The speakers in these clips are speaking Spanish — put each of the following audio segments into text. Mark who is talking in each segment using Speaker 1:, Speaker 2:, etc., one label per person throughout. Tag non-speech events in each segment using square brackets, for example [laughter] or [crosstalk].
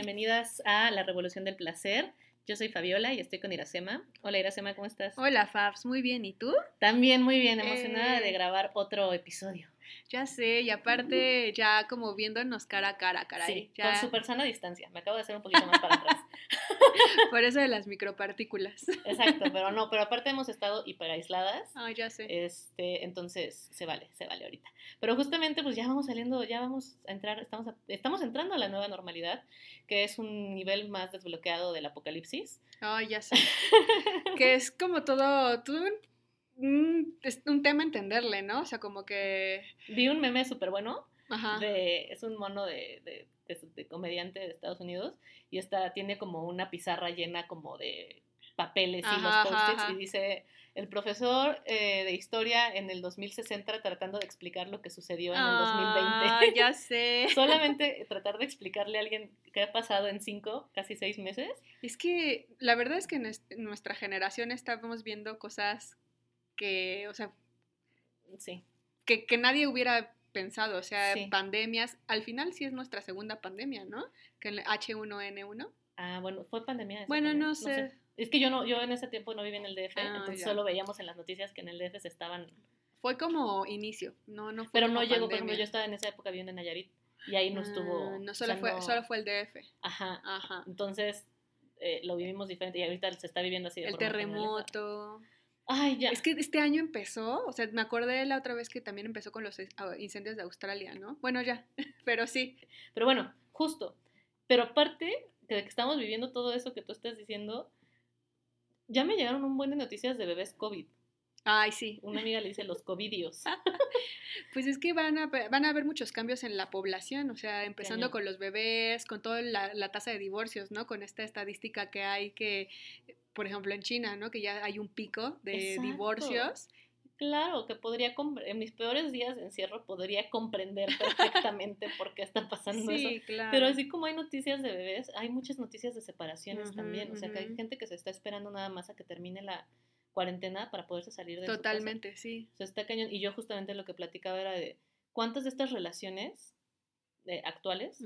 Speaker 1: Bienvenidas a La Revolución del Placer. Yo soy Fabiola y estoy con Iracema. Hola Iracema, ¿cómo estás?
Speaker 2: Hola Fabs, muy bien. ¿Y tú?
Speaker 1: También muy bien, emocionada
Speaker 2: Eh.
Speaker 1: de grabar otro episodio.
Speaker 2: Ya sé, y aparte ya como viéndonos cara a cara, caray.
Speaker 1: Sí,
Speaker 2: ya,
Speaker 1: con súper sana distancia. Me acabo de hacer un poquito más para atrás. [laughs]
Speaker 2: Por eso de las micropartículas.
Speaker 1: Exacto, pero no, pero aparte hemos estado hiper aisladas.
Speaker 2: Ah, ya sé.
Speaker 1: Este, entonces se vale, se vale ahorita. Pero justamente pues ya vamos saliendo, ya vamos a entrar, estamos, a- estamos entrando a la nueva normalidad, que es un nivel más desbloqueado del apocalipsis.
Speaker 2: Ah, ya sé. [laughs] que es como todo, todo un, un- es un tema entenderle, ¿no? O sea, como que...
Speaker 1: Vi un meme súper bueno
Speaker 2: Ajá.
Speaker 1: de, es un mono de, de, comediante de Estados Unidos y está, tiene como una pizarra llena como de papeles y
Speaker 2: Ajá,
Speaker 1: los post-its y dice el profesor eh, de historia en el 2060 tratando de explicar lo que sucedió en
Speaker 2: Ah,
Speaker 1: el 2020.
Speaker 2: ya [laughs] sé.
Speaker 1: Solamente tratar de explicarle a alguien qué ha pasado en cinco, casi seis meses.
Speaker 2: Es que la verdad es que en nuestra generación estábamos viendo cosas que, o sea,
Speaker 1: Sí,
Speaker 2: que, que nadie hubiera pensado, o sea,
Speaker 1: Sí.
Speaker 2: pandemias, al final sí es nuestra segunda pandemia, ¿no? Que el H1N1.
Speaker 1: ah, bueno, fue pandemia. esa
Speaker 2: Bueno,
Speaker 1: pandemia,
Speaker 2: no sé.
Speaker 1: Es que yo no, yo en ese tiempo no viví en el DF,
Speaker 2: Ah,
Speaker 1: entonces
Speaker 2: ya.
Speaker 1: solo veíamos en las noticias que en el DF se estaban
Speaker 2: Fue como inicio, no, no fue
Speaker 1: Pero no llegó, por ejemplo,
Speaker 2: pandemia.
Speaker 1: yo estaba en esa época viviendo en Nayarit y ahí no estuvo.
Speaker 2: Ah, no
Speaker 1: o
Speaker 2: solo
Speaker 1: sea,
Speaker 2: fue,
Speaker 1: no-
Speaker 2: solo fue el DF.
Speaker 1: Ajá.
Speaker 2: Ajá.
Speaker 1: Entonces eh, lo vivimos diferente y ahorita se está viviendo así de
Speaker 2: El
Speaker 1: generalizada. Ay, ya.
Speaker 2: Es que este año empezó, o sea, me acordé la otra vez que también empezó con los eh, ah, incendios de Australia, ¿no? Bueno, ya, [laughs] pero sí.
Speaker 1: Pero bueno, justo. Pero aparte de que estamos viviendo todo eso que tú estás diciendo, ya me llegaron un buen de noticias de bebés COVID.
Speaker 2: Ay, sí.
Speaker 1: Una amiga le dice los COVIDios. [laughs]
Speaker 2: Pues es que van a, van a haber muchos cambios en la población, o sea, empezando con los bebés, con toda la, la tasa de divorcios, ¿no? Con esta estadística que hay que, por ejemplo, en China, ¿no? Que ya hay un pico de
Speaker 1: Exacto.
Speaker 2: divorcios.
Speaker 1: Claro, que podría, en mis peores días de encierro, podría comprender perfectamente por qué está pasando eso.
Speaker 2: Sí, claro.
Speaker 1: Pero así como hay noticias de bebés, hay muchas noticias de separaciones también. O sea, que hay gente que se está esperando nada más a que termine la cuarentena para poderse salir de su casa.
Speaker 2: Totalmente, sí.
Speaker 1: O sea, está cañón. Y yo justamente lo que platicaba era de cuántas de estas relaciones eh, actuales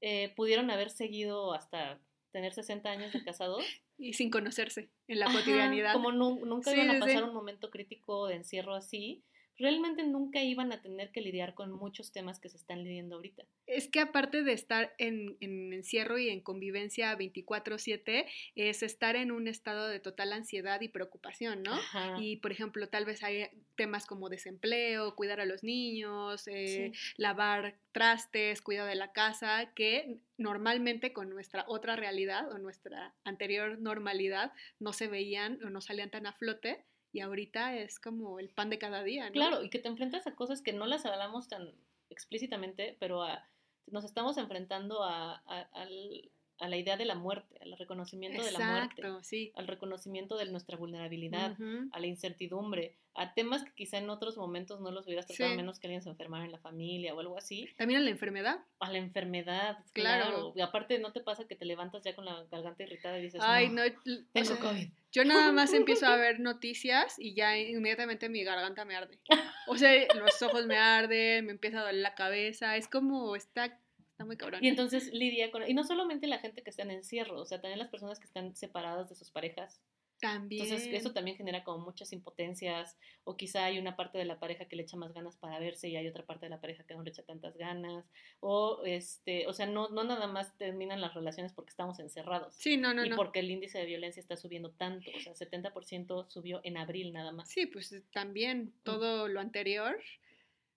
Speaker 1: eh, pudieron haber seguido hasta tener 60 años de casados.
Speaker 2: Y sin conocerse en la
Speaker 1: Ajá,
Speaker 2: cotidianidad.
Speaker 1: Como nu- nunca
Speaker 2: Sí,
Speaker 1: iban a
Speaker 2: sí.
Speaker 1: pasar un momento crítico de encierro así. Realmente nunca iban a tener que lidiar con muchos temas que se están lidiando ahorita.
Speaker 2: Es que aparte de estar en, en encierro y en convivencia 24/7, es estar en un estado de total ansiedad y preocupación, ¿no?
Speaker 1: Ajá.
Speaker 2: Y, por ejemplo, tal vez hay temas como desempleo, cuidar a los niños, eh, lavar trastes, cuidado de la casa, que normalmente con nuestra otra realidad o nuestra anterior normalidad no se veían o no salían tan a flote. Y ahorita es como el pan de cada día, ¿no?
Speaker 1: Claro, y que te enfrentas a cosas que no las hablamos tan explícitamente, pero a- nos estamos enfrentando a, a- al- a la idea de la muerte, al reconocimiento de la muerte,
Speaker 2: sí.
Speaker 1: al reconocimiento de nuestra vulnerabilidad, a la incertidumbre, a temas que quizá en otros momentos no los hubieras tratado, a
Speaker 2: Sí.
Speaker 1: menos que alguien se enfermara en la familia o algo así,
Speaker 2: También a la enfermedad.
Speaker 1: a la enfermedad,
Speaker 2: Claro.
Speaker 1: claro. Y aparte, ¿no te pasa que te levantas ya con la garganta irritada y dices,
Speaker 2: Ay,
Speaker 1: no,
Speaker 2: no,
Speaker 1: tengo
Speaker 2: sea,
Speaker 1: COVID?
Speaker 2: yo nada más [laughs] empiezo a ver noticias y ya inmediatamente mi garganta me arde. [laughs] O sea, los ojos me arden, me empieza a doler la cabeza, es como, está, está muy cabrón.
Speaker 1: Y entonces lidia con... Y no solamente la gente que está en encierro, o sea, también las personas que están separadas de sus parejas.
Speaker 2: También.
Speaker 1: Entonces eso también genera como muchas impotencias o quizá hay una parte de la pareja que le echa más ganas para verse y hay otra parte de la pareja que no le echa tantas ganas o este, o sea, no, no nada más terminan las relaciones porque estamos encerrados.
Speaker 2: Sí, no, no,
Speaker 1: y
Speaker 2: no.
Speaker 1: porque el índice de violencia está subiendo tanto, o sea, 70% subió en abril nada más.
Speaker 2: Sí, pues también todo lo anterior.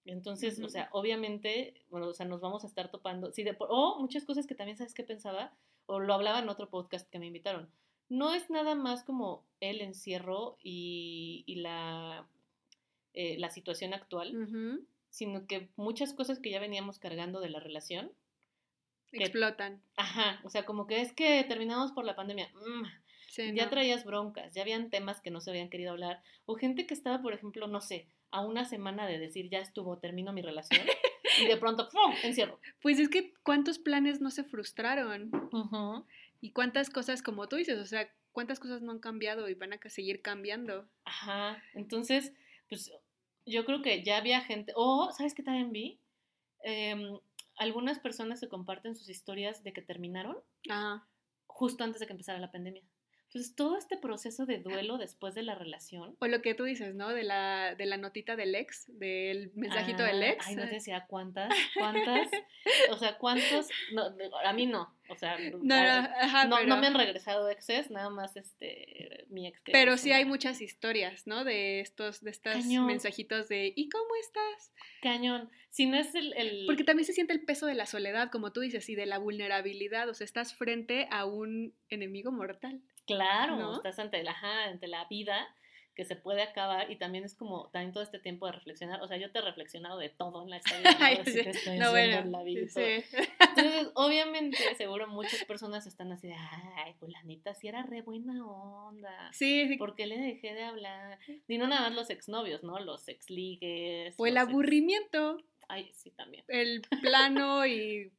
Speaker 1: Entonces, o sea, obviamente, bueno, o sea, nos vamos a estar topando. Sí, de, o muchas cosas que también, ¿sabes qué pensaba? O lo hablaba en otro podcast que me invitaron. No es nada más como el encierro y, y la, eh, la situación actual, sino que muchas cosas que ya veníamos cargando de la relación.
Speaker 2: Explotan.
Speaker 1: Ajá, o sea, como que es que terminamos por la pandemia. Mm, ya traías broncas, ya habían temas que no se habían querido hablar. O gente que estaba, por ejemplo, no sé, a una semana de decir ya estuvo, termino mi relación. y de pronto, ¡pum! encierro.
Speaker 2: Pues es que cuántos planes no se frustraron. Y cuántas cosas, como tú dices, o sea, cuántas cosas no han cambiado y van a seguir cambiando.
Speaker 1: Ajá. Entonces, pues yo creo que ya había gente. O, ¿sabes qué también vi? Em, algunas personas se comparten sus historias de que terminaron justo antes de que empezara la pandemia. Entonces, todo este proceso de duelo después de la relación.
Speaker 2: O lo que tú dices, ¿no? De la, de la notita del ex, del mensajito del ah, ex.
Speaker 1: Ay, no te decía cuántas, [laughs] cuántas, o sea, cuántos, no, a mí no, o sea, no, no, me han regresado exes, nada más este, mi ex.
Speaker 2: Pero sí hay muchas historias, ¿no? De estos, de estos mensajitos de, ¿y cómo estás?
Speaker 1: Cañón. Si no es el, el,
Speaker 2: Porque también se siente el peso de la soledad, como tú dices, y de la vulnerabilidad, o sea, estás frente a un enemigo mortal.
Speaker 1: Claro, estás ante la, ante la vida que se puede acabar y también es como también todo este tiempo de reflexionar, o sea, yo te he reflexionado de todo en la historia, [laughs] ¿no? bueno, la vida [laughs] Entonces, obviamente, seguro muchas personas están así de, ay, la neta sí era re buena onda.
Speaker 2: Sí, sí.
Speaker 1: ¿Por qué le dejé de hablar? Y no nada más los exnovios, ¿no? Los exligues.
Speaker 2: O el aburrimiento.
Speaker 1: Ay, sí, también.
Speaker 2: El plano y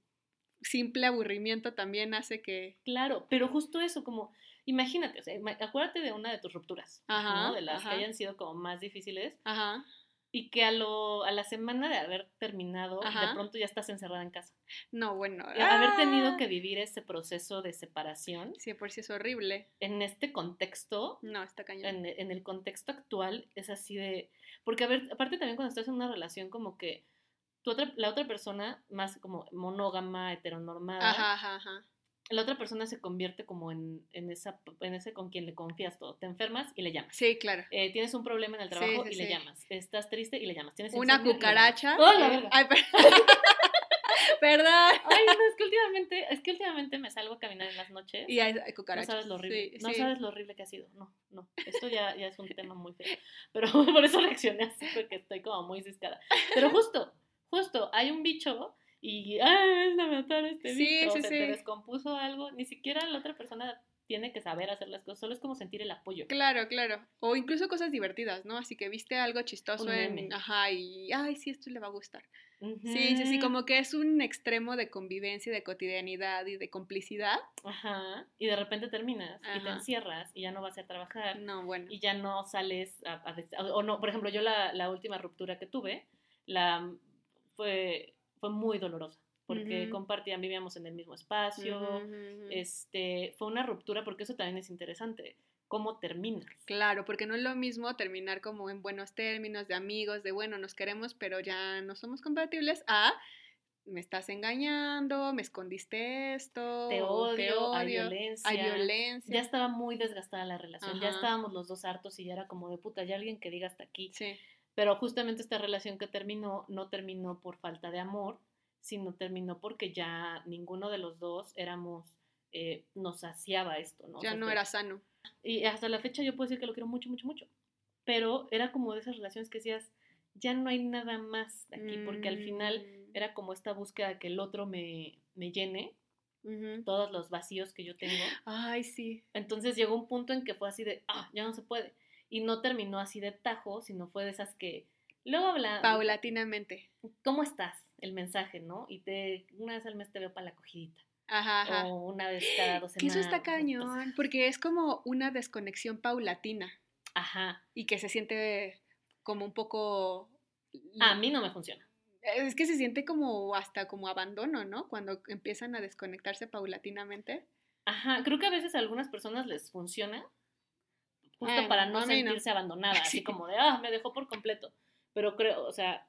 Speaker 2: simple aburrimiento también hace que...
Speaker 1: Claro, pero justo eso, como imagínate, o sea, acuérdate de una de tus rupturas, ¿no? De las que hayan sido como más difíciles. Ajá. Y que a, lo, a la semana de haber terminado, de pronto ya estás encerrada en casa.
Speaker 2: No, bueno.
Speaker 1: Haber tenido ¡ah! que vivir ese proceso de separación.
Speaker 2: Sí, por sí es horrible.
Speaker 1: En este contexto.
Speaker 2: No, está cañón.
Speaker 1: En, el contexto actual es así de. Porque, a ver, aparte también cuando estás en una relación, como que tu otra, la otra persona, más como monógama, heteronormada. Ajá, ajá, ajá la otra persona se convierte como en, en, esa, en ese con quien le confías todo. Te enfermas y le llamas.
Speaker 2: Sí, claro.
Speaker 1: Eh, tienes un problema en el trabajo y le llamas. Estás triste y le llamas. ¿Tienes
Speaker 2: Una cucaracha.
Speaker 1: ¡Oh, la verga!
Speaker 2: Ay, [laughs] perdón.
Speaker 1: Ay, no, es que últimamente, es que últimamente me salgo a caminar en las noches.
Speaker 2: Y hay, cucarachas.
Speaker 1: No sabes lo horrible. no sabes lo horrible que ha sido. No, no. Esto ya, ya es un tema muy feo. Pero [laughs] por eso reaccioné así, porque estoy como muy ciscada. Pero justo, justo, hay un bicho y, ah, es la matar este sí, bicho, sí, se te descompuso algo, ni siquiera la otra persona tiene que saber hacer las cosas, solo es como sentir el apoyo.
Speaker 2: Claro, claro. O incluso cosas divertidas, ¿no? Así que viste algo chistoso en, ajá, y, ay, sí, esto le va a gustar. Sí, sí, sí, como que es un extremo de convivencia, de cotidianidad y de complicidad.
Speaker 1: Ajá, y de repente terminas y te encierras y ya no vas a trabajar.
Speaker 2: No, bueno.
Speaker 1: Y ya no sales a, o no, por ejemplo, yo la, la última ruptura que tuve, la fue fue muy dolorosa porque compartían, vivíamos en el mismo espacio, este, fue una ruptura porque eso también es interesante, cómo terminas.
Speaker 2: Claro, porque no es lo mismo terminar como en buenos términos, de amigos, de bueno, nos queremos, pero ya no somos compatibles, a me estás engañando, me escondiste esto,
Speaker 1: te odio, hay violencia.
Speaker 2: Hay violencia.
Speaker 1: Ya estaba muy desgastada la relación, ya estábamos los dos hartos y ya era como de puta, ya alguien que diga hasta aquí.
Speaker 2: Sí.
Speaker 1: Pero justamente esta relación que terminó no terminó por falta de amor, sino terminó porque ya ninguno de los dos éramos, eh, nos saciaba esto, ¿no?
Speaker 2: Ya no era sano.
Speaker 1: Y hasta la fecha yo puedo decir que lo quiero mucho, mucho, mucho. Pero era como de esas relaciones que decías, ya no hay nada más aquí, porque al final mm. era como esta búsqueda de que el otro me, me llene, todos los vacíos que yo tengo.
Speaker 2: Ay, sí.
Speaker 1: Entonces llegó un punto en que fue así de, ah, ya no se puede y no terminó así de tajo, sino fue de esas que luego habla
Speaker 2: paulatinamente.
Speaker 1: ¿Cómo estás? El mensaje, ¿no? Y te una vez al mes te veo para la cogidita.
Speaker 2: Ajá, ajá.
Speaker 1: O una vez cada dos semanas.
Speaker 2: Que eso está cañón, porque es como una desconexión paulatina.
Speaker 1: Ajá.
Speaker 2: Y que se siente como un poco...
Speaker 1: A mí no me funciona.
Speaker 2: Es que se siente como hasta como abandono, ¿no? Cuando empiezan a desconectarse paulatinamente.
Speaker 1: Ajá, creo que a veces a algunas personas les funciona, justo para no sentirse abandonada, así [laughs] como de, ah, me dejó por completo. Pero creo, o sea,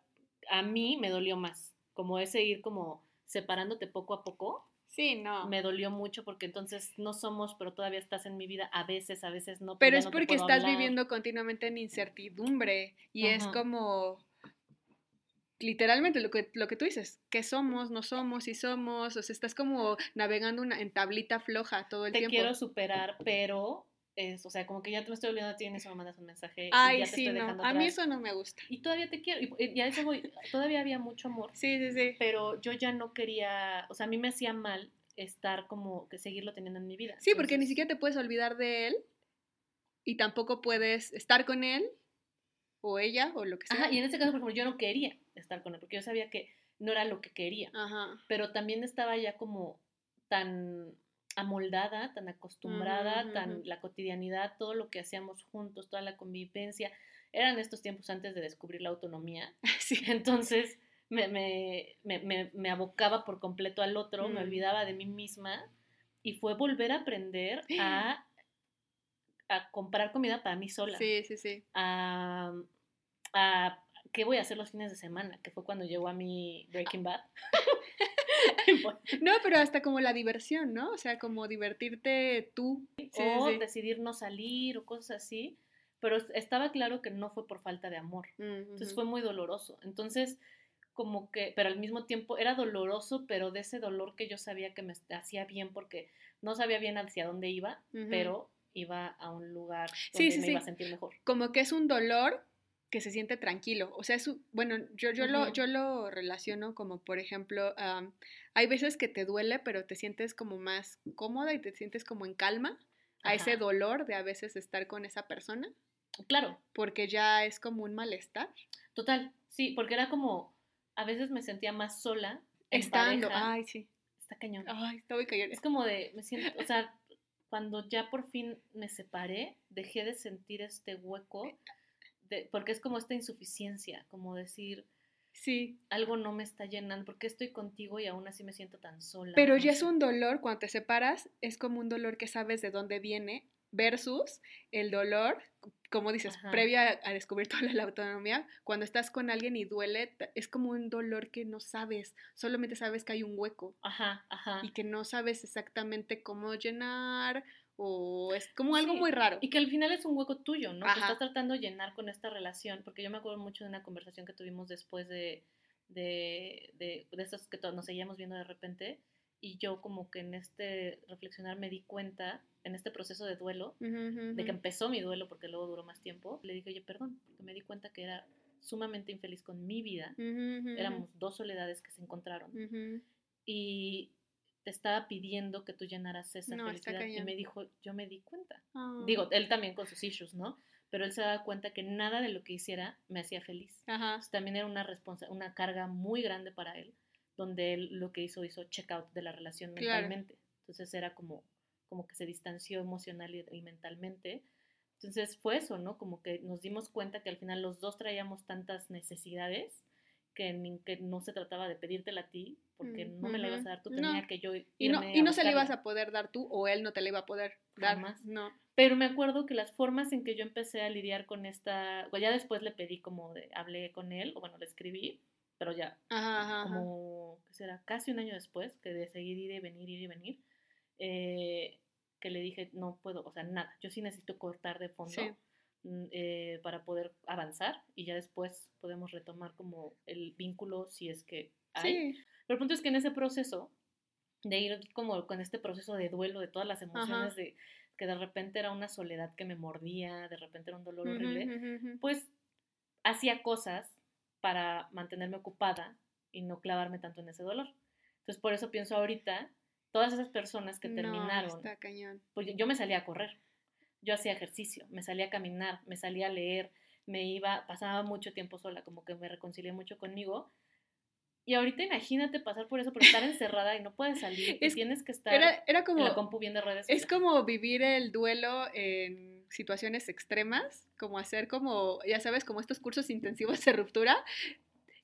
Speaker 1: a mí me dolió más, como ese ir como separándote poco a poco.
Speaker 2: Sí, no.
Speaker 1: Me dolió mucho porque entonces no somos, pero todavía estás en mi vida, a veces, a veces no.
Speaker 2: Pero, es porque estás viviendo continuamente en incertidumbre y es como, literalmente lo que, lo que tú dices, ¿qué somos? ¿No somos? ¿Si somos? O sea, estás como navegando una, en tablita floja todo el
Speaker 1: te
Speaker 2: tiempo.
Speaker 1: quiero superar, pero es, o sea, como que ya te me estoy olvidando de ti en eso me mandas un mensaje. y
Speaker 2: Ay,
Speaker 1: ya te
Speaker 2: sí,
Speaker 1: estoy
Speaker 2: no.
Speaker 1: dejando
Speaker 2: A mí eso no me gusta.
Speaker 1: Y todavía te quiero, y, y a eso voy, todavía había mucho amor,
Speaker 2: Sí, sí, sí.
Speaker 1: pero yo ya no quería, o sea, a mí me hacía mal estar como que seguirlo teniendo en mi vida.
Speaker 2: Sí, porque ni siquiera te puedes olvidar de él y tampoco puedes estar con él o ella o lo que sea.
Speaker 1: Ajá, y en este caso, por ejemplo, yo no quería estar con él, porque yo sabía que no era lo que quería,
Speaker 2: Ajá.
Speaker 1: pero también estaba ya como tan amoldada, tan acostumbrada, tan
Speaker 2: ujú.
Speaker 1: la cotidianidad, todo lo que hacíamos juntos, toda la convivencia. Eran estos tiempos antes de descubrir la autonomía. [laughs]
Speaker 2: Sí.
Speaker 1: Entonces me, me, me, me, me abocaba por completo al otro, me
Speaker 2: Mm.
Speaker 1: olvidaba de mí misma y fue volver a aprender [gasps] a, a comprar comida para mí sola,
Speaker 2: Sí, sí, sí.
Speaker 1: a, a qué voy a hacer los fines de semana, que fue cuando llegó a mi Breaking Bad. [laughs] [laughs]
Speaker 2: No, pero hasta como la diversión, ¿no? O sea, como divertirte tú. Sí,
Speaker 1: o
Speaker 2: sí.
Speaker 1: decidir no salir o cosas así, pero estaba claro que no fue por falta de amor. Entonces fue muy doloroso. Entonces, como que, pero al mismo tiempo era doloroso, pero de ese dolor que yo sabía que me hacía bien porque no sabía bien hacia dónde iba, pero iba a un lugar
Speaker 2: Sí,
Speaker 1: donde
Speaker 2: sí,
Speaker 1: me iba a sentir mejor.
Speaker 2: como que es un dolor que se siente tranquilo. O sea, es un- bueno, yo, yo, lo, yo lo relaciono como, por ejemplo, am, hay veces que te duele, pero te sientes como más cómoda y te sientes como en calma a ese dolor de a veces estar con esa persona,
Speaker 1: Claro,
Speaker 2: porque ya es como un malestar.
Speaker 1: total, sí, porque era como, a veces me sentía más sola. en
Speaker 2: Estando,
Speaker 1: pareja.
Speaker 2: ay, sí.
Speaker 1: Está cañón.
Speaker 2: Ay, está muy cañón.
Speaker 1: Es como de, me siento, o sea, cuando ya por fin me separé, dejé de sentir este hueco, de, porque es como esta insuficiencia, como decir,
Speaker 2: Sí,
Speaker 1: algo no me está llenando, porque estoy contigo y aún así me siento tan sola.
Speaker 2: pero
Speaker 1: no
Speaker 2: ya es un dolor, cuando te separas, es como un dolor que sabes de dónde viene versus el dolor, como dices,
Speaker 1: Ajá.
Speaker 2: previo a, a descubrir toda la autonomía, cuando estás con alguien y duele, es como un dolor que no sabes, solamente sabes que hay un hueco
Speaker 1: Ajá, ajá.
Speaker 2: y que no sabes exactamente cómo llenar o es como algo
Speaker 1: Sí,
Speaker 2: muy raro.
Speaker 1: Y que al final es un hueco tuyo, ¿no? Que
Speaker 2: Ajá.
Speaker 1: estás tratando de llenar con esta relación, porque yo me acuerdo mucho de una conversación que tuvimos después de, de, de, de esos que nos seguíamos viendo de repente, y yo como que en este reflexionar me di cuenta, en este proceso de duelo,
Speaker 2: Ujú, ujú,
Speaker 1: de que empezó mi duelo porque luego duró más tiempo, le dije, oye, perdón, porque me di cuenta que era sumamente infeliz con mi vida,
Speaker 2: Ujú, ujú,
Speaker 1: éramos dos soledades que se encontraron, y te estaba pidiendo que tú llenaras esa
Speaker 2: No,
Speaker 1: felicidad, y me dijo, yo me di cuenta.
Speaker 2: Ah.
Speaker 1: Digo, él también con sus issues, ¿no? Pero él se daba cuenta que nada de lo que hiciera me hacía feliz.
Speaker 2: Ajá.
Speaker 1: Entonces, también era una, responsa una carga muy grande para él, donde él lo que hizo, hizo check out de la relación
Speaker 2: Claro.
Speaker 1: mentalmente. Entonces era como, como que se distanció emocional y, y mentalmente. Entonces fue eso, ¿no? Como que nos dimos cuenta que al final los dos traíamos tantas necesidades que, ni- que no se trataba de pedírtela a ti, porque
Speaker 2: Mm,
Speaker 1: no me la ibas a dar tú,
Speaker 2: No.
Speaker 1: tenía que yo
Speaker 2: Y no, y
Speaker 1: a
Speaker 2: no se le ibas a poder dar tú o él no te le iba a poder dar.
Speaker 1: Jamás.
Speaker 2: No.
Speaker 1: Pero me acuerdo que las formas en que yo empecé a lidiar con esta, pues ya después le pedí como de, hablé con él, o bueno, le escribí, pero ya
Speaker 2: ajá.
Speaker 1: como, ¿qué será? Casi un año después, que de seguir ir y venir, ir y venir, eh, que le dije, no puedo, o sea, nada, yo sí necesito cortar de fondo
Speaker 2: Sí.
Speaker 1: Mm, eh, para poder avanzar y ya después podemos retomar como el vínculo si es que hay.
Speaker 2: Sí.
Speaker 1: Pero el punto es que en ese proceso de ir como con este proceso de duelo de todas las emociones, de que de repente era una soledad que me mordía, de repente era un dolor horrible, pues hacía cosas para mantenerme ocupada y no clavarme tanto en ese dolor. Entonces por eso pienso ahorita, todas esas personas que
Speaker 2: No,
Speaker 1: terminaron,
Speaker 2: está cañón.
Speaker 1: pues yo- yo me salía a correr, yo hacía ejercicio, me salía a caminar, me salía a leer, me iba, pasaba mucho tiempo sola, como que me reconcilié mucho conmigo. Y ahorita imagínate pasar por eso, por estar encerrada y no puedes salir, y
Speaker 2: Es-
Speaker 1: tienes que estar
Speaker 2: Era, era
Speaker 1: en
Speaker 2: como,
Speaker 1: la compu viendo redes
Speaker 2: es como vivir el duelo en situaciones extremas, como hacer como, ya sabes, como estos cursos intensivos de ruptura,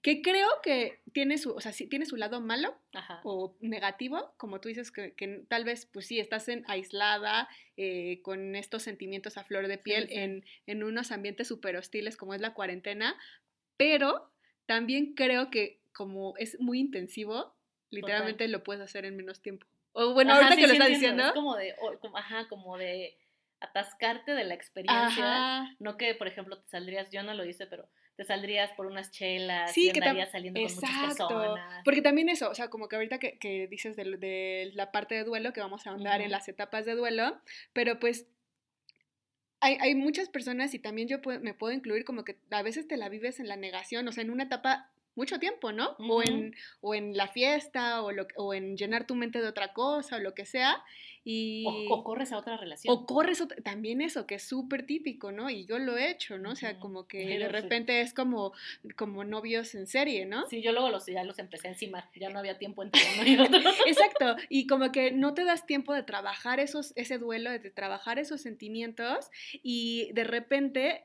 Speaker 2: que creo que tiene su, o sea, sí, tiene su lado malo
Speaker 1: Ajá.
Speaker 2: o negativo, como tú dices, que, que tal vez, pues sí, estás en, aislada, eh, con estos sentimientos a flor de piel,
Speaker 1: sí.
Speaker 2: En, en unos ambientes súper hostiles como es la cuarentena, pero también creo que como es muy intensivo, literalmente lo puedes hacer en menos tiempo. O bueno,
Speaker 1: Ajá,
Speaker 2: ahorita
Speaker 1: sí,
Speaker 2: que lo
Speaker 1: sí
Speaker 2: estás diciendo.
Speaker 1: Es como de, o- como- ajá, como de atascarte de la experiencia.
Speaker 2: Ajá.
Speaker 1: No que, por ejemplo, te saldrías, yo no lo hice, pero te saldrías por unas chelas
Speaker 2: Sí,
Speaker 1: y
Speaker 2: que
Speaker 1: andarías saliendo con muchas
Speaker 2: Exacto.
Speaker 1: personas.
Speaker 2: Porque también eso, o sea, como que ahorita que, que dices de, de la parte de duelo, que vamos a ahondar en las etapas de duelo, pero pues hay, hay muchas personas y también yo puedo- me puedo incluir como que a veces te la vives en la negación, o sea, en una etapa mucho tiempo, ¿no? O, en, o en la fiesta, o, lo, o en llenar tu mente de otra cosa, o lo que sea, y...
Speaker 1: O, o corres a otra relación.
Speaker 2: O corres otra- también eso, que es súper típico, ¿no? Y yo lo he hecho, ¿no? O sea, como que de repente es como, como novios en serie, ¿no?
Speaker 1: Sí, yo luego los, ya los empecé a encimar, ya no había tiempo entre uno y otro. [laughs]
Speaker 2: Exacto, y como que no te das tiempo de trabajar esos, ese duelo, de trabajar esos sentimientos y de repente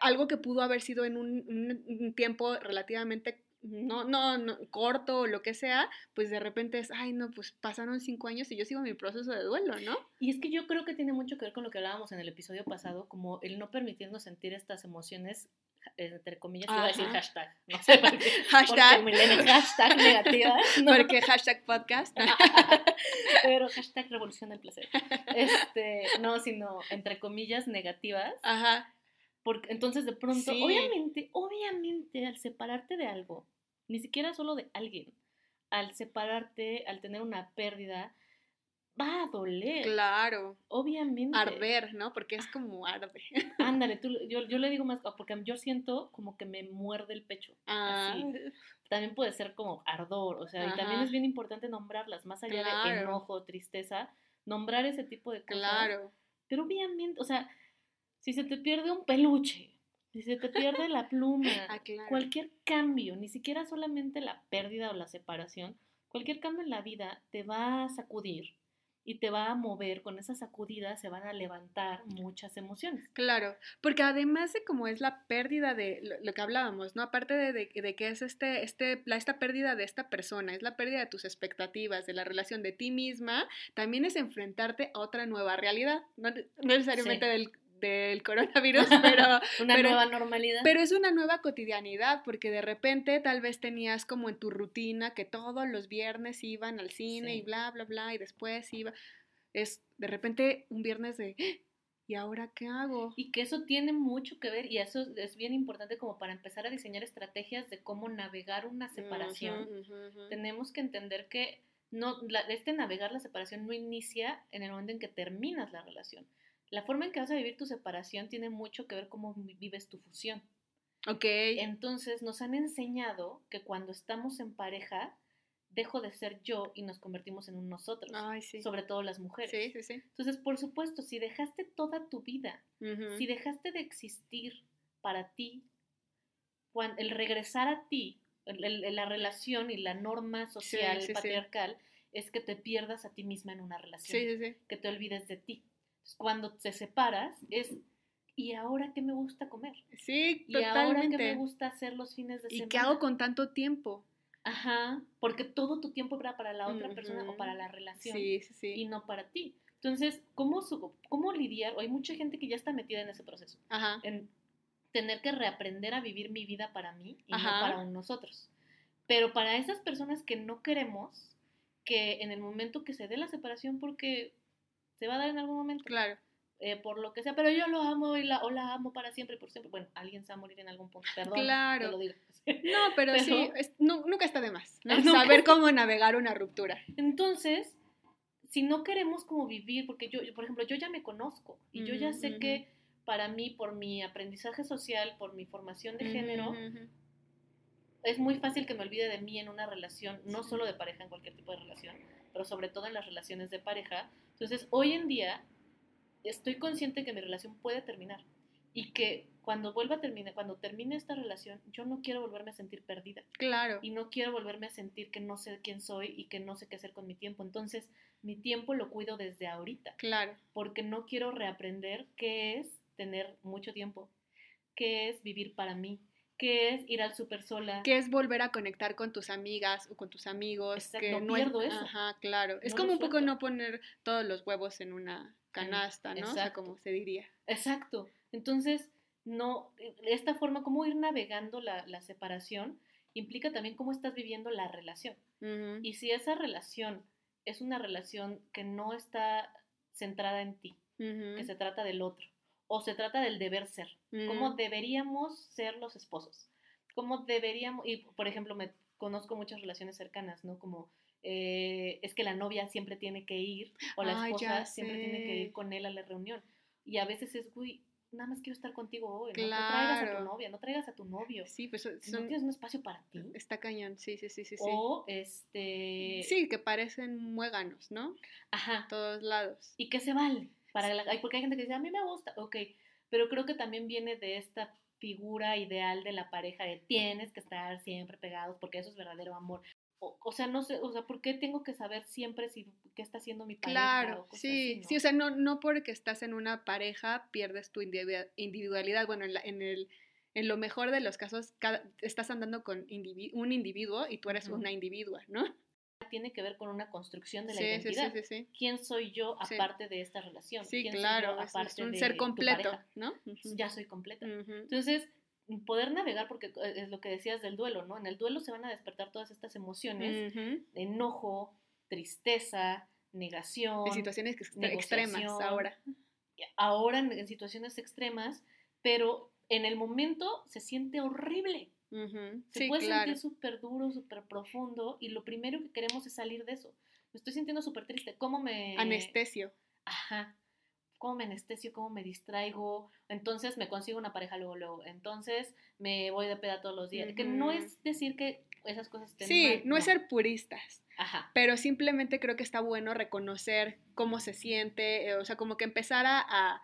Speaker 2: algo que pudo haber sido en un, un- un tiempo relativamente no, no, no, corto o lo que sea, pues de repente es, ay no, pues pasaron cinco años y yo sigo mi proceso de duelo, ¿no?
Speaker 1: Y es que yo creo que tiene mucho que ver con lo que hablábamos en el episodio pasado, como el no permitirnos sentir estas emociones, entre comillas, iba a decir hashtag, no sé por qué.
Speaker 2: Hashtag,
Speaker 1: Porque hashtag negativas. [laughs] ¿no?
Speaker 2: porque hashtag podcast. [laughs] [laughs]
Speaker 1: Pero hashtag revolución del placer. Este, no, sino entre comillas negativas.
Speaker 2: Ajá,
Speaker 1: Porque entonces de pronto,
Speaker 2: Sí.
Speaker 1: obviamente, obviamente al separarte de algo, ni siquiera solo de alguien, al separarte, al tener una pérdida, va a doler.
Speaker 2: claro.
Speaker 1: Obviamente.
Speaker 2: Arder, ¿no? Porque es como arde.
Speaker 1: Ándale, tú, yo, yo le digo más, porque yo siento como que me muerde el pecho.
Speaker 2: Ah,
Speaker 1: Así. También puede ser como ardor, o sea, y también
Speaker 2: Ajá.
Speaker 1: es bien importante nombrarlas, más allá de
Speaker 2: Claro.
Speaker 1: enojo, tristeza, nombrar ese tipo de cosas.
Speaker 2: claro.
Speaker 1: Pero obviamente, o sea, si se te pierde un peluche, si se te pierde la pluma, [laughs]
Speaker 2: Ah, claro.
Speaker 1: cualquier cambio, ni siquiera solamente la pérdida o la separación, cualquier cambio en la vida te va a sacudir y te va a mover, con esas sacudidas se van a levantar muchas emociones.
Speaker 2: Claro, porque además de como es la pérdida de lo, lo que hablábamos, ¿no? Aparte de, de- de que es este, este, la, esta pérdida de esta persona, es la pérdida de tus expectativas, de la relación de ti misma, también es enfrentarte a otra nueva realidad, no, ne- no necesariamente
Speaker 1: Sí.
Speaker 2: del, del coronavirus, [laughs] pero,
Speaker 1: Una
Speaker 2: Pero-
Speaker 1: nueva normalidad.
Speaker 2: pero es una nueva cotidianidad, porque de repente tal vez tenías como en tu rutina que todos los viernes iban al cine
Speaker 1: Sí.
Speaker 2: y bla, bla, bla, y después iba, es de repente un viernes de, "¡Ah! ¿y ahora qué hago?
Speaker 1: Y que eso tiene mucho que ver y eso es bien importante como para empezar a diseñar estrategias de cómo navegar una separación. Tenemos que entender que no, la- este navegar la separación no inicia en el momento en que terminas la relación. La forma en que vas a vivir tu separación tiene mucho que ver cómo vi- vives tu fusión.
Speaker 2: Ok.
Speaker 1: Entonces nos han enseñado que cuando estamos en pareja, dejo de ser yo y nos convertimos en un nosotros,
Speaker 2: Ay, sí.
Speaker 1: sobre todo las mujeres.
Speaker 2: Sí, sí, sí.
Speaker 1: Entonces, por supuesto, si dejaste toda tu vida si dejaste de existir para ti, el regresar a ti, el- el- la relación y la norma social
Speaker 2: sí, sí.
Speaker 1: patriarcal es que te pierdas a ti misma en una relación,
Speaker 2: Sí, sí, sí.
Speaker 1: que te olvides de ti. Entonces, cuando te separas es, ¿y ahora qué me gusta comer?
Speaker 2: Sí,
Speaker 1: ¿Y ahora qué me gusta hacer los fines de
Speaker 2: ¿Y
Speaker 1: semana?
Speaker 2: qué hago con tanto tiempo?
Speaker 1: Ajá, porque todo tu tiempo era para la otra persona o para la relación
Speaker 2: Sí, sí, sí.
Speaker 1: y no para ti. Entonces, ¿cómo, su- ¿cómo lidiar? Hay mucha gente que ya está metida en ese proceso.
Speaker 2: Ajá.
Speaker 1: en tener que reaprender a vivir mi vida para mí y
Speaker 2: Ajá.
Speaker 1: no para nosotros. Pero para esas personas que no queremos, que en el momento que se dé la separación, porque se va a dar en algún momento,
Speaker 2: Claro.
Speaker 1: eh, por lo que sea, pero yo lo amo y la, o la amo para siempre y por siempre. Bueno, alguien se va a morir en algún punto, perdón,
Speaker 2: Claro.
Speaker 1: que lo diga.
Speaker 2: No, pero,
Speaker 1: Pero-
Speaker 2: sí, es- nu- nunca está de más, ¿no? [laughs] Saber cómo navegar una ruptura.
Speaker 1: Entonces, si no queremos como vivir, porque yo, yo, por ejemplo, yo ya me conozco y yo ya
Speaker 2: Ujú,
Speaker 1: sé que para mí, por mi aprendizaje social, por mi formación de género, es muy fácil que me olvide de mí en una relación, no solo de pareja, en cualquier tipo de relación, pero sobre todo en las relaciones de pareja. Entonces, hoy en día estoy consciente que mi relación puede terminar y que cuando vuelva a terminar, cuando termine esta relación, yo no quiero volverme a sentir perdida
Speaker 2: Claro.
Speaker 1: y no quiero volverme a sentir que no sé quién soy y que no sé qué hacer con mi tiempo. Entonces, mi tiempo lo cuido desde ahorita
Speaker 2: Claro.
Speaker 1: porque no quiero reaprender qué es tener mucho tiempo, qué es vivir para mí, qué es ir al súper sola.
Speaker 2: Que es volver a conectar con tus amigas o con tus amigos.
Speaker 1: Exacto,
Speaker 2: que
Speaker 1: no pierdo eso.
Speaker 2: Ajá, claro. Es como un poco no poner todos los huevos en una canasta, ¿no? O sea,
Speaker 1: exacto.
Speaker 2: como se diría.
Speaker 1: Exacto. Entonces, no, esta forma, cómo ir navegando la, la separación, implica también cómo estás viviendo la relación. Y si esa relación es una relación que no está centrada en ti, que se trata del otro, o se trata del deber ser, cómo
Speaker 2: Mm.
Speaker 1: deberíamos ser los esposos, cómo deberíamos, y por ejemplo, me conozco muchas relaciones cercanas, ¿no? Como eh, es que la novia siempre tiene que ir o la
Speaker 2: Ay,
Speaker 1: esposa
Speaker 2: ya
Speaker 1: siempre tiene que ir con él a la reunión. Y a veces es, güey, nada más quiero estar contigo hoy, no, No traigas a tu
Speaker 2: Claro.
Speaker 1: novia, no traigas a tu novio.
Speaker 2: Sí, pues son-
Speaker 1: ¿No tienes un espacio para ti?
Speaker 2: está cañón, sí, sí, sí, sí.
Speaker 1: O, este...
Speaker 2: sí que parecen muéganos, ¿no?
Speaker 1: Ajá.
Speaker 2: A todos lados.
Speaker 1: ¿Y qué se vale? Para la- porque hay gente que dice, a mí me gusta, ok, pero creo que también viene de esta figura ideal de la pareja de tienes que estar siempre pegados porque eso es verdadero amor. O, o sea, no sé, o sea, ¿por qué tengo que saber siempre si qué está haciendo mi pareja?
Speaker 2: Claro,
Speaker 1: o
Speaker 2: sí,
Speaker 1: así, ¿no?
Speaker 2: sí, o sea, no, no porque estás en una pareja pierdes tu individua- individualidad. Bueno, en, la- en el, en lo mejor de los casos, cada- estás andando con indivi- un individuo y tú eres
Speaker 1: Ujú.
Speaker 2: una individua, ¿no?
Speaker 1: Tiene que ver con una construcción de la
Speaker 2: Sí,
Speaker 1: identidad.
Speaker 2: sí, sí, sí.
Speaker 1: ¿Quién soy yo aparte de esta relación?
Speaker 2: Sí,
Speaker 1: ¿Quién soy
Speaker 2: claro,
Speaker 1: yo
Speaker 2: es- es,
Speaker 1: aparte
Speaker 2: un
Speaker 1: de
Speaker 2: ser completo? ¿no?
Speaker 1: Ya soy completa. Entonces, poder navegar, porque eh, es lo que decías del duelo, ¿no? En el duelo se van a despertar todas estas emociones,
Speaker 2: Ujú.
Speaker 1: enojo, tristeza, negación.
Speaker 2: En situaciones extremas ahora.
Speaker 1: Ahora en situaciones extremas, pero en el momento se siente horrible. Se
Speaker 2: Sí,
Speaker 1: puede
Speaker 2: claro.
Speaker 1: sentir súper duro, súper profundo, y lo primero que queremos es salir de eso. Me estoy sintiendo súper triste. ¿Cómo me...
Speaker 2: Anestesio.
Speaker 1: Ajá. ¿Cómo me anestesio? ¿Cómo me distraigo? Entonces me consigo una pareja luego, luego. Entonces me voy de peda todos los días. Que no es decir que esas cosas estén
Speaker 2: Sí,
Speaker 1: mal,
Speaker 2: no es ser puristas.
Speaker 1: Ajá.
Speaker 2: pero simplemente creo que está bueno reconocer cómo se siente, eh, o sea, como que empezar a, a-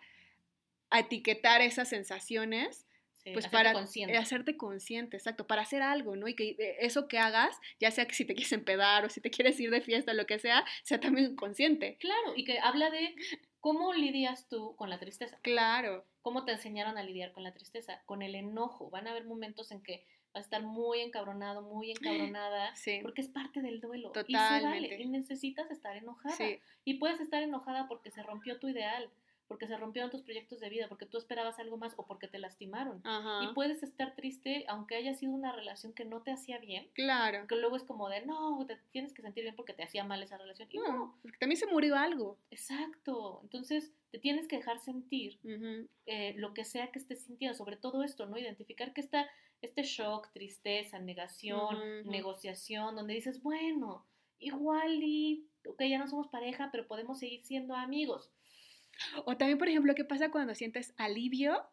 Speaker 2: a etiquetar esas sensaciones,
Speaker 1: Sí,
Speaker 2: pues
Speaker 1: hacerte
Speaker 2: para
Speaker 1: consciente.
Speaker 2: hacerte consciente, exacto, para hacer algo, ¿no? Y que eh, eso que hagas, ya sea que si te quieres empedar o si te [laughs] quieres ir de fiesta, lo que sea, sea también consciente.
Speaker 1: Claro, y que habla de cómo lidias tú con la tristeza.
Speaker 2: Claro,
Speaker 1: ¿Cómo te enseñaron a lidiar con la tristeza? Con el enojo. Van a haber momentos en que vas a estar muy encabronado, muy encabronada, [gasps]
Speaker 2: sí,
Speaker 1: porque es parte del duelo. Y
Speaker 2: Totalmente.
Speaker 1: vale, y necesitas estar enojada.
Speaker 2: sí,
Speaker 1: Y puedes estar enojada porque se rompió tu ideal, porque se rompieron tus proyectos de vida, porque tú esperabas algo más o porque te lastimaron.
Speaker 2: ajá,
Speaker 1: Y puedes estar triste aunque haya sido una relación que no te hacía bien,
Speaker 2: claro.
Speaker 1: que luego es como de, no, te tienes que sentir bien porque te hacía mal esa relación. Y no,
Speaker 2: No, porque también se murió algo.
Speaker 1: exacto. Entonces te tienes que dejar sentir eh, lo que sea que estés sintiendo, sobre todo esto, ¿no? Identificar que está este shock, tristeza, negación, negociación, donde dices, bueno, igual y, ok, ya no somos pareja, pero podemos seguir siendo amigos.
Speaker 2: O también, por ejemplo, ¿qué pasa cuando sientes alivio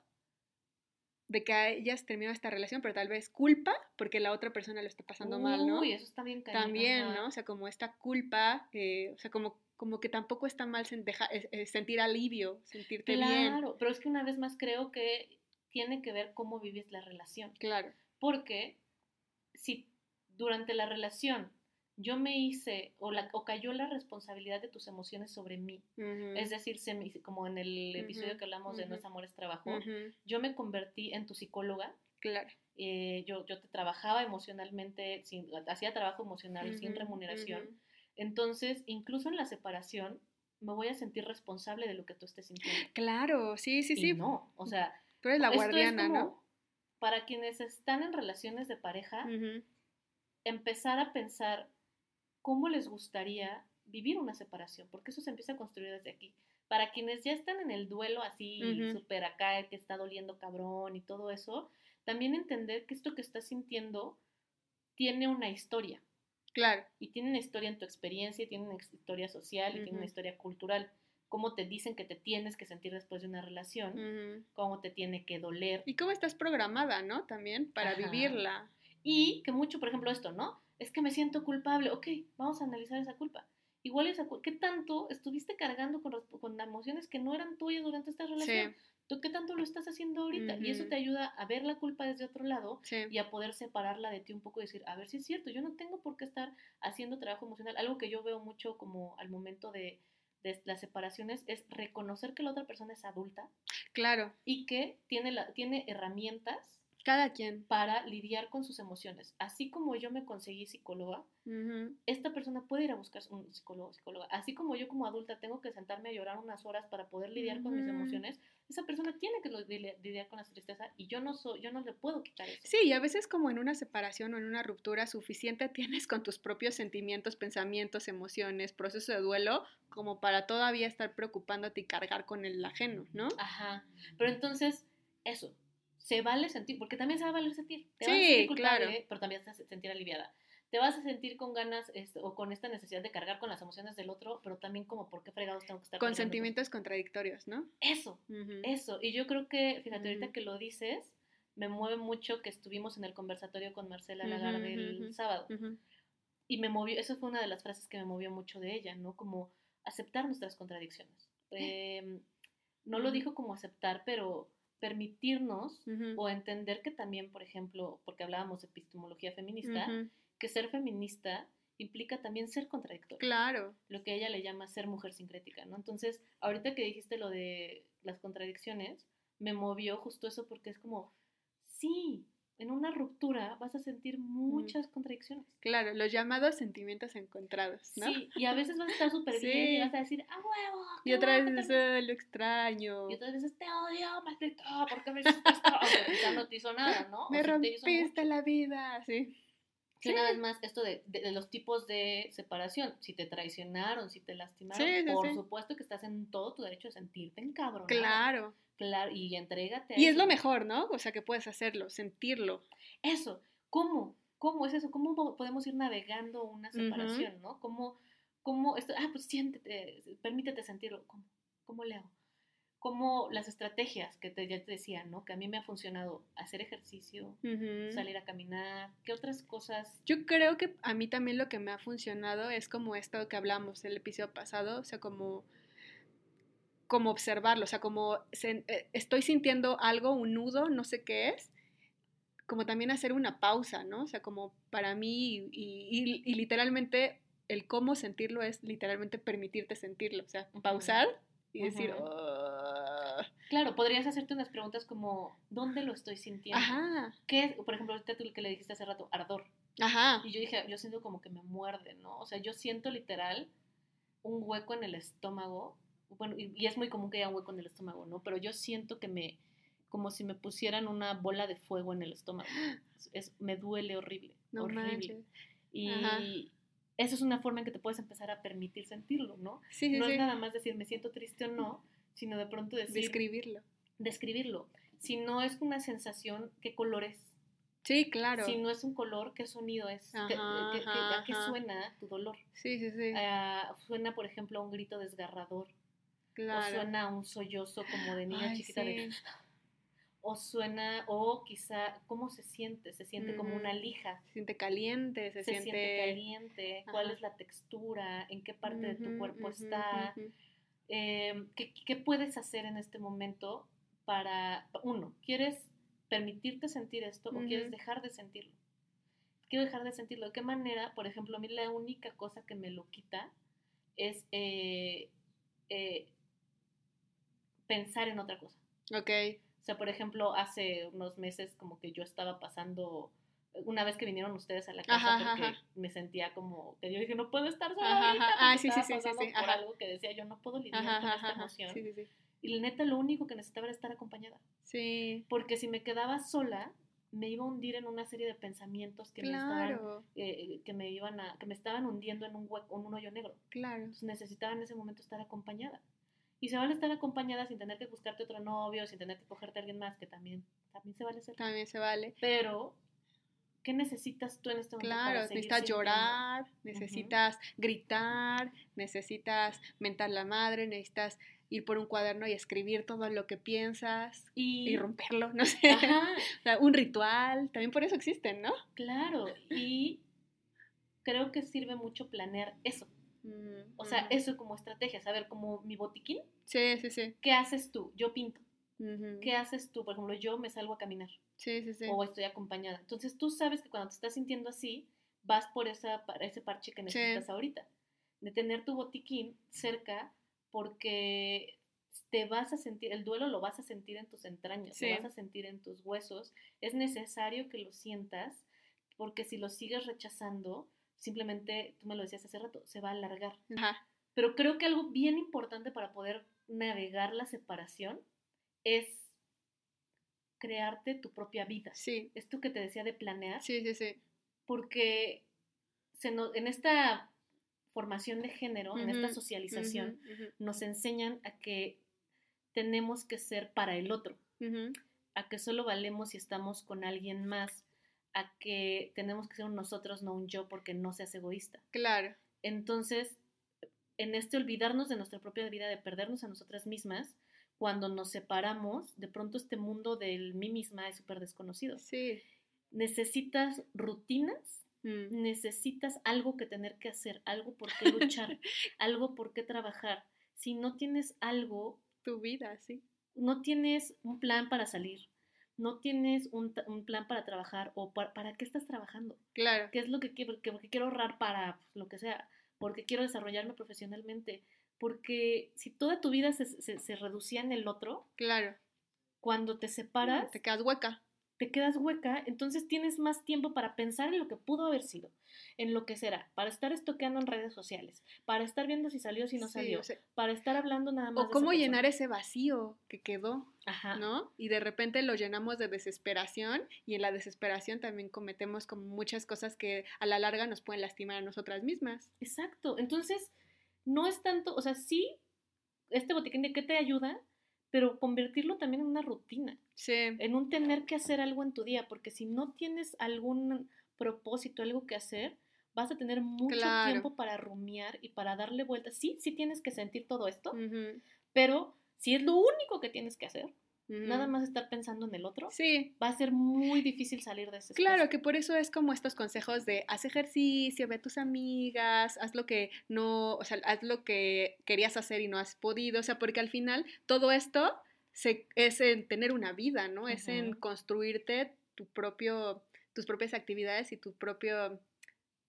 Speaker 2: de que hayas terminado esta relación, pero tal vez culpa porque la otra persona lo está pasando mal, ¿no?
Speaker 1: Uy, eso está bien cañón,
Speaker 2: También,
Speaker 1: ajá.
Speaker 2: ¿no? O sea, como esta culpa, eh, o sea, como, como que tampoco está mal deja- eh, eh, sentir alivio, sentirte bien.
Speaker 1: Claro, pero es que una vez más creo que tiene que ver cómo vives la relación.
Speaker 2: Claro.
Speaker 1: Porque si durante la relación yo me hice o, la, o cayó la responsabilidad de tus emociones sobre mí, es decir, se me- como en el episodio que hablamos de No es amor, es trabajo, yo me convertí en tu psicóloga.
Speaker 2: Claro.
Speaker 1: eh, yo, yo te trabajaba emocionalmente, sin, hacía trabajo emocional sin remuneración. Entonces, incluso en la separación, me voy a sentir responsable de lo que tú estés sintiendo.
Speaker 2: Claro, sí, sí,
Speaker 1: Y
Speaker 2: sí.
Speaker 1: no, o sea,
Speaker 2: Tú eres la
Speaker 1: esto es
Speaker 2: guardiana, ¿no?
Speaker 1: Para quienes están en relaciones de pareja, empezar a pensar cómo les gustaría vivir una separación, porque eso se empieza a construir desde aquí. Para quienes ya están en el duelo así,
Speaker 2: Ujú.
Speaker 1: súper acá, que está doliendo cabrón y todo eso, también entender que esto que estás sintiendo tiene una historia.
Speaker 2: Claro.
Speaker 1: Y tiene una historia en tu experiencia, tiene una historia social, y tiene una historia cultural. Cómo te dicen que te tienes que sentir después de una relación, cómo te tiene que doler.
Speaker 2: Y cómo estás programada, ¿no? También para
Speaker 1: Ajá.
Speaker 2: vivirla.
Speaker 1: Y que mucho, por ejemplo, esto, ¿no? Es que me siento culpable. Ok, vamos a analizar esa culpa. Igual esa culpa, ¿qué tanto estuviste cargando con, con emociones que no eran tuyas durante esta relación?
Speaker 2: Sí,
Speaker 1: ¿Tú qué tanto lo estás haciendo ahorita? Y eso te ayuda a ver la culpa desde otro lado
Speaker 2: sí.
Speaker 1: y a poder separarla de ti un poco y decir, a ver si es cierto, yo no tengo por qué estar haciendo trabajo emocional. Algo que yo veo mucho como al momento de, de las separaciones es reconocer que la otra persona es adulta
Speaker 2: Claro.
Speaker 1: y que tiene, la, tiene herramientas
Speaker 2: Cada quien.
Speaker 1: para lidiar con sus emociones. Así como yo me conseguí psicóloga, esta persona puede ir a buscar un psicólogo psicóloga. Así como yo como adulta tengo que sentarme a llorar unas horas para poder lidiar con mis emociones, esa persona tiene que lidiar con la tristeza y yo no soy, yo no le puedo quitar eso.
Speaker 2: Sí, y a veces como en una separación o en una ruptura suficiente [laughs] tienes con tus propios sentimientos, pensamientos, emociones, proceso de duelo, como para todavía estar preocupándote y cargar con el ajeno, ¿no?
Speaker 1: Ajá. Pero entonces, eso, se vale sentir, porque también se va a valer sentir. Te
Speaker 2: sí,
Speaker 1: vas a sentir culpable,
Speaker 2: claro.
Speaker 1: pero también te vas a sentir aliviada te vas a sentir con ganas este, o con esta necesidad de cargar con las emociones del otro, pero también como por qué fregados tengo que estar
Speaker 2: con sentimientos contradictorios, ¿no?
Speaker 1: Eso, eso. Y yo creo que, fíjate, ahorita que lo dices, me mueve mucho que estuvimos en el conversatorio con Marcela Lagarde el sábado. Y me movió, eso fue una de las frases que me movió mucho de ella, ¿no? Como aceptar nuestras contradicciones. Em, no lo dijo como aceptar, pero permitirnos o entender que también, por ejemplo, porque hablábamos de epistemología feminista, que ser feminista implica también ser contradictoria.
Speaker 2: Claro.
Speaker 1: Lo que ella le llama ser mujer sincrética, ¿no? Entonces, ahorita que dijiste lo de las contradicciones, me movió justo eso porque es como, sí, en una ruptura vas a sentir muchas contradicciones.
Speaker 2: Claro, los llamados sentimientos encontrados, ¿no?
Speaker 1: Sí, y a veces vas a estar [laughs] súper bien y vas a decir, ¡ah, huevo!
Speaker 2: Y otras veces, lo extraño.
Speaker 1: Y otras veces, te odio, maldito, ¿por qué me hiciste esto? Aunque quizá no te hizo nada, ¿no? [laughs]
Speaker 2: Me rompiste la vida, sí.
Speaker 1: Y una vez más, esto de, de, los tipos de separación, si te traicionaron, si te lastimaron, por supuesto que estás en todo tu derecho de sentirte en cabrón.
Speaker 2: Claro.
Speaker 1: Claro, y entrégate.
Speaker 2: y es lo mejor, ¿no? O sea, que puedes hacerlo, sentirlo.
Speaker 1: Eso, ¿cómo? ¿Cómo es eso? ¿Cómo podemos ir navegando una separación, no? ¿Cómo, cómo esto, ah, pues siéntete, permítete sentirlo. ¿Cómo? ¿Cómo le hago? Como las estrategias que te, ya te decía, ¿no? Que a mí me ha funcionado hacer ejercicio, salir a caminar, ¿qué otras cosas?
Speaker 2: Yo creo que a mí también lo que me ha funcionado es como esto que hablamos el episodio pasado, o sea, como como observarlo, o sea, como eh, estoy sintiendo algo, un nudo, no sé qué es, como también hacer una pausa, ¿no? O sea, como para mí y, y literalmente el cómo sentirlo es literalmente permitirte sentirlo, o sea, pausar y decir,
Speaker 1: Claro, podrías hacerte unas preguntas como, ¿dónde lo estoy sintiendo? Ajá. ¿Qué Por ejemplo, ahorita tú que le dijiste hace rato, ardor. Ajá. Y yo dije, yo siento como que me muerde, ¿no? O sea, yo siento literal un hueco en el estómago. Bueno, y, es muy común que haya un hueco en el estómago, ¿no? Pero yo siento que me, como si me pusieran una bola de fuego en el estómago. [gasps] Es, me duele horrible. No horrible. Y, eso es una forma en que te puedes empezar a permitir sentirlo, ¿no? Sí, sí, no es nada más decir me siento triste o no, sino de pronto decir...
Speaker 2: Describirlo.
Speaker 1: Describirlo. Si no es una sensación, ¿qué color es?
Speaker 2: Sí, claro.
Speaker 1: Si no es un color, ¿qué sonido es? ¿Qué, ¿A qué suena tu dolor?
Speaker 2: Sí, sí, sí.
Speaker 1: Ah, suena, por ejemplo, a un grito desgarrador. Claro. O suena a un sollozo como de niña chiquita de o suena, o quizá, ¿cómo se siente? Se siente como una lija.
Speaker 2: Se siente caliente, se, siente...
Speaker 1: caliente, cuál es la textura, en qué parte de tu cuerpo está. Em, ¿qué, puedes hacer en este momento para, uno, ¿quieres permitirte sentir esto o quieres dejar de sentirlo? Quiero dejar de sentirlo. ¿De qué manera? Por ejemplo, a mí la única cosa que me lo quita es eh, eh, pensar en otra cosa.
Speaker 2: Ok.
Speaker 1: Sea, por ejemplo, hace unos meses como que yo estaba pasando, una vez que vinieron ustedes a la casa, porque me sentía como, que yo dije, no puedo estar sola ahorita, ah, sí, sí, sí, por algo que decía, yo no puedo lidiar con esta emoción. Sí, sí, sí. Y la neta, lo único que necesitaba era estar acompañada.
Speaker 2: Sí.
Speaker 1: Porque si me quedaba sola, me iba a hundir en una serie de pensamientos que me estaban, eh, que me iban a, que me estaban hundiendo en un hueco, en un hoyo negro.
Speaker 2: Claro.
Speaker 1: Entonces necesitaba en ese momento estar acompañada. Y se vale estar acompañada sin tener que buscarte otro novio, sin tener que cogerte a alguien más, que también, también se vale hacer.
Speaker 2: También se vale.
Speaker 1: Pero, ¿qué necesitas tú en este momento?
Speaker 2: Claro, necesitas llorar, necesitas gritar, necesitas mentar la madre, necesitas ir por un cuaderno y escribir todo lo que piensas y, romperlo, [laughs] no sé. o sea, un ritual, también por eso existen, ¿no?
Speaker 1: Claro, y creo que sirve mucho planear eso. O sea, eso como estrategia, saber como mi botiquín.
Speaker 2: Sí, sí, sí.
Speaker 1: ¿Qué haces tú? Yo pinto. ¿Qué haces tú? Por ejemplo, yo me salgo a caminar.
Speaker 2: Sí, sí, sí.
Speaker 1: O estoy acompañada. Entonces tú sabes que cuando te estás sintiendo así, vas por esa, ese parche que necesitas ahorita. De tener tu botiquín cerca porque te vas a sentir, el duelo lo vas a sentir en tus entrañas, lo vas a sentir en tus huesos. Es necesario que lo sientas porque si lo sigues rechazando, simplemente, tú me lo decías hace rato, se va a alargar. Pero creo que algo bien importante para poder navegar la separación es crearte tu propia vida.
Speaker 2: Sí,
Speaker 1: Esto que te decía de planear,
Speaker 2: sí, sí, sí.
Speaker 1: porque se nos- en esta formación de género, en esta socialización, nos enseñan a que tenemos que ser para el otro, a que solo valemos si estamos con alguien más, a que tenemos que ser un nosotros, no un yo, porque no seas egoísta.
Speaker 2: Claro,
Speaker 1: Entonces, en este olvidarnos de nuestra propia vida, de perdernos a nosotras mismas, cuando nos separamos, de pronto este mundo del mí misma es súper desconocido.
Speaker 2: sí.
Speaker 1: Necesitas rutinas,
Speaker 2: Mm,
Speaker 1: necesitas algo que tener que hacer, algo por qué luchar, [laughs] algo por qué trabajar. Si no tienes algo,
Speaker 2: Tu vida, sí.
Speaker 1: no tienes un plan para salir, no tienes un, un plan para trabajar o pa- para qué estás trabajando.
Speaker 2: Claro,
Speaker 1: ¿Qué es lo que quiero? Que, porque quiero ahorrar para pues, lo que sea, porque quiero desarrollarme profesionalmente, porque si toda tu vida se, se- se reducía en el otro,
Speaker 2: claro.
Speaker 1: cuando te separas,
Speaker 2: Te quedas hueca.
Speaker 1: Te quedas hueca, entonces tienes más tiempo para pensar en lo que pudo haber sido, en lo que será, para estar estoqueando en redes sociales, para estar viendo si salió, si no
Speaker 2: Sí,
Speaker 1: salió,
Speaker 2: o sea,
Speaker 1: para estar hablando nada más.
Speaker 2: O
Speaker 1: de
Speaker 2: cómo
Speaker 1: esa
Speaker 2: llenar ese vacío que quedó,
Speaker 1: Ajá.
Speaker 2: ¿no? Y de repente lo llenamos de desesperación y en la desesperación también cometemos como muchas cosas que a la larga nos pueden lastimar a nosotras mismas.
Speaker 1: Exacto. Entonces, no es tanto, o sea, sí, este botiquín de qué te ayuda, pero convertirlo también en una rutina.
Speaker 2: Sí,
Speaker 1: en un tener que hacer algo en tu día, porque si no tienes algún propósito, algo que hacer, vas a tener mucho
Speaker 2: Claro.
Speaker 1: tiempo para rumiar y para darle vueltas. Sí, sí tienes que sentir todo esto, pero si es lo único que tienes que hacer, nada más estar pensando en el otro,
Speaker 2: Sí,
Speaker 1: va a ser muy difícil salir de ese
Speaker 2: Claro,
Speaker 1: espacio.
Speaker 2: que por eso es como estos consejos de haz ejercicio, ve a tus amigas, haz lo que no, o sea, haz lo que querías hacer y no has podido, o sea, porque al final todo esto se, es en tener una vida, ¿no? Es en construirte tu propio, tus propias actividades y tu propio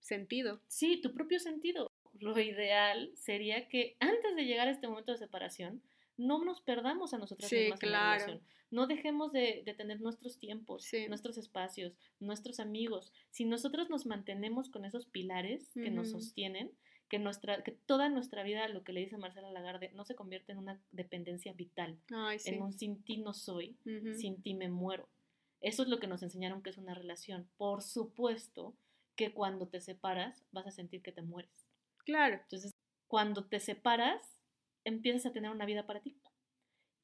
Speaker 2: sentido.
Speaker 1: Sí, tu propio sentido. Lo ideal sería que antes de llegar a este momento de separación, no nos perdamos a nosotras
Speaker 2: Sí,
Speaker 1: mismas en la
Speaker 2: claro.
Speaker 1: relación. No dejemos de, de tener nuestros tiempos,
Speaker 2: Sí.
Speaker 1: nuestros espacios, nuestros amigos. Si nosotros nos mantenemos con esos pilares que nos sostienen, que, nuestra, que toda nuestra vida, lo que le dice Marcela Lagarde, no se convierte en una dependencia vital,
Speaker 2: Ay, sí.
Speaker 1: en un sin ti no soy, sin ti me muero. Eso es lo que nos enseñaron que es una relación. Por supuesto que cuando te separas vas a sentir que te mueres.
Speaker 2: Claro,
Speaker 1: Entonces, cuando te separas, empiezas a tener una vida para ti.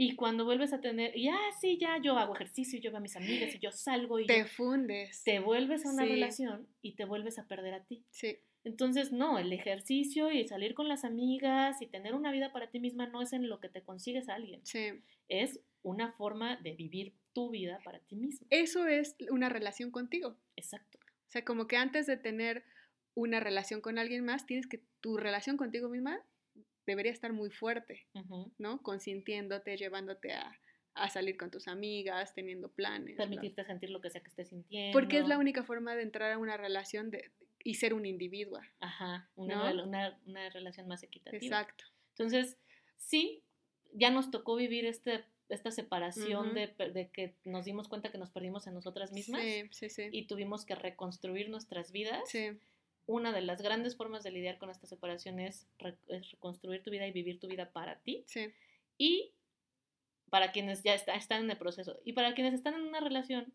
Speaker 1: Y cuando vuelves a tener, y ah, sí, ya yo hago ejercicio, yo veo a mis amigas y yo salgo y
Speaker 2: te fundes.
Speaker 1: te vuelves a una
Speaker 2: Sí.
Speaker 1: relación y te vuelves a perder a ti.
Speaker 2: Sí,
Speaker 1: Entonces, no, el ejercicio y salir con las amigas y tener una vida para ti misma no es en lo que te consigues a alguien,
Speaker 2: sí.
Speaker 1: es una forma de vivir tu vida para ti misma.
Speaker 2: Eso es una relación contigo.
Speaker 1: Exacto.
Speaker 2: O sea, como que antes de tener una relación con alguien más, tienes que tu relación contigo misma debería estar muy fuerte. ¿no? Consintiéndote, llevándote a, a salir con tus amigas, teniendo planes. bla.
Speaker 1: Permitirte sentir lo que sea que estés sintiendo.
Speaker 2: Porque es la única forma de entrar a una relación de, y ser un individuo.
Speaker 1: Ajá, una, una, una relación más equitativa.
Speaker 2: Exacto.
Speaker 1: Entonces, sí, ya nos tocó vivir este, esta separación de, de que nos dimos cuenta que nos perdimos en nosotras mismas
Speaker 2: Sí, sí, sí.
Speaker 1: y tuvimos que reconstruir nuestras vidas. Una de las grandes formas de lidiar con esta separación es, re- es reconstruir tu vida y vivir tu vida para ti.
Speaker 2: sí.
Speaker 1: Y para quienes ya está- están en el proceso. Y para quienes están en una relación,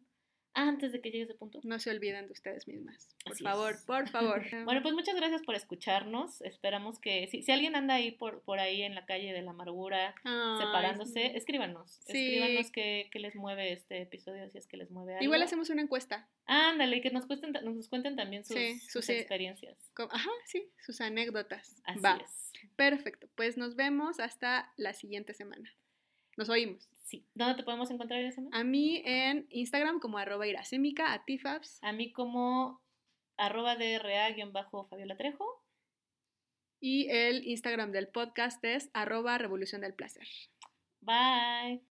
Speaker 1: antes de que llegue ese punto.
Speaker 2: No se olviden de ustedes mismas. Por
Speaker 1: Así
Speaker 2: favor,
Speaker 1: es.
Speaker 2: por favor. [laughs]
Speaker 1: Bueno, pues muchas gracias por escucharnos. Esperamos que si, si alguien anda ahí por, por ahí en la calle de la amargura,
Speaker 2: Ay,
Speaker 1: separándose, escríbanos.
Speaker 2: Sí.
Speaker 1: Escríbanos qué, qué les mueve este episodio, si es que les mueve algo.
Speaker 2: Igual hacemos una encuesta.
Speaker 1: Ándale, y que nos, cuenten, nos cuenten también sus,
Speaker 2: Sí,
Speaker 1: sus
Speaker 2: sus, eh,
Speaker 1: experiencias.
Speaker 2: Ajá, sí, sus anécdotas.
Speaker 1: Así
Speaker 2: Va.
Speaker 1: es.
Speaker 2: Perfecto. Pues nos vemos hasta la siguiente semana. Nos oímos.
Speaker 1: Sí. ¿Dónde te podemos encontrar semana?
Speaker 2: A mí en Instagram como arroba iracémica, a ti Fabs.
Speaker 1: A mí como arroba DRA-Fabiola Trejo.
Speaker 2: Y el Instagram del podcast es arroba revolución del placer.
Speaker 1: Bye.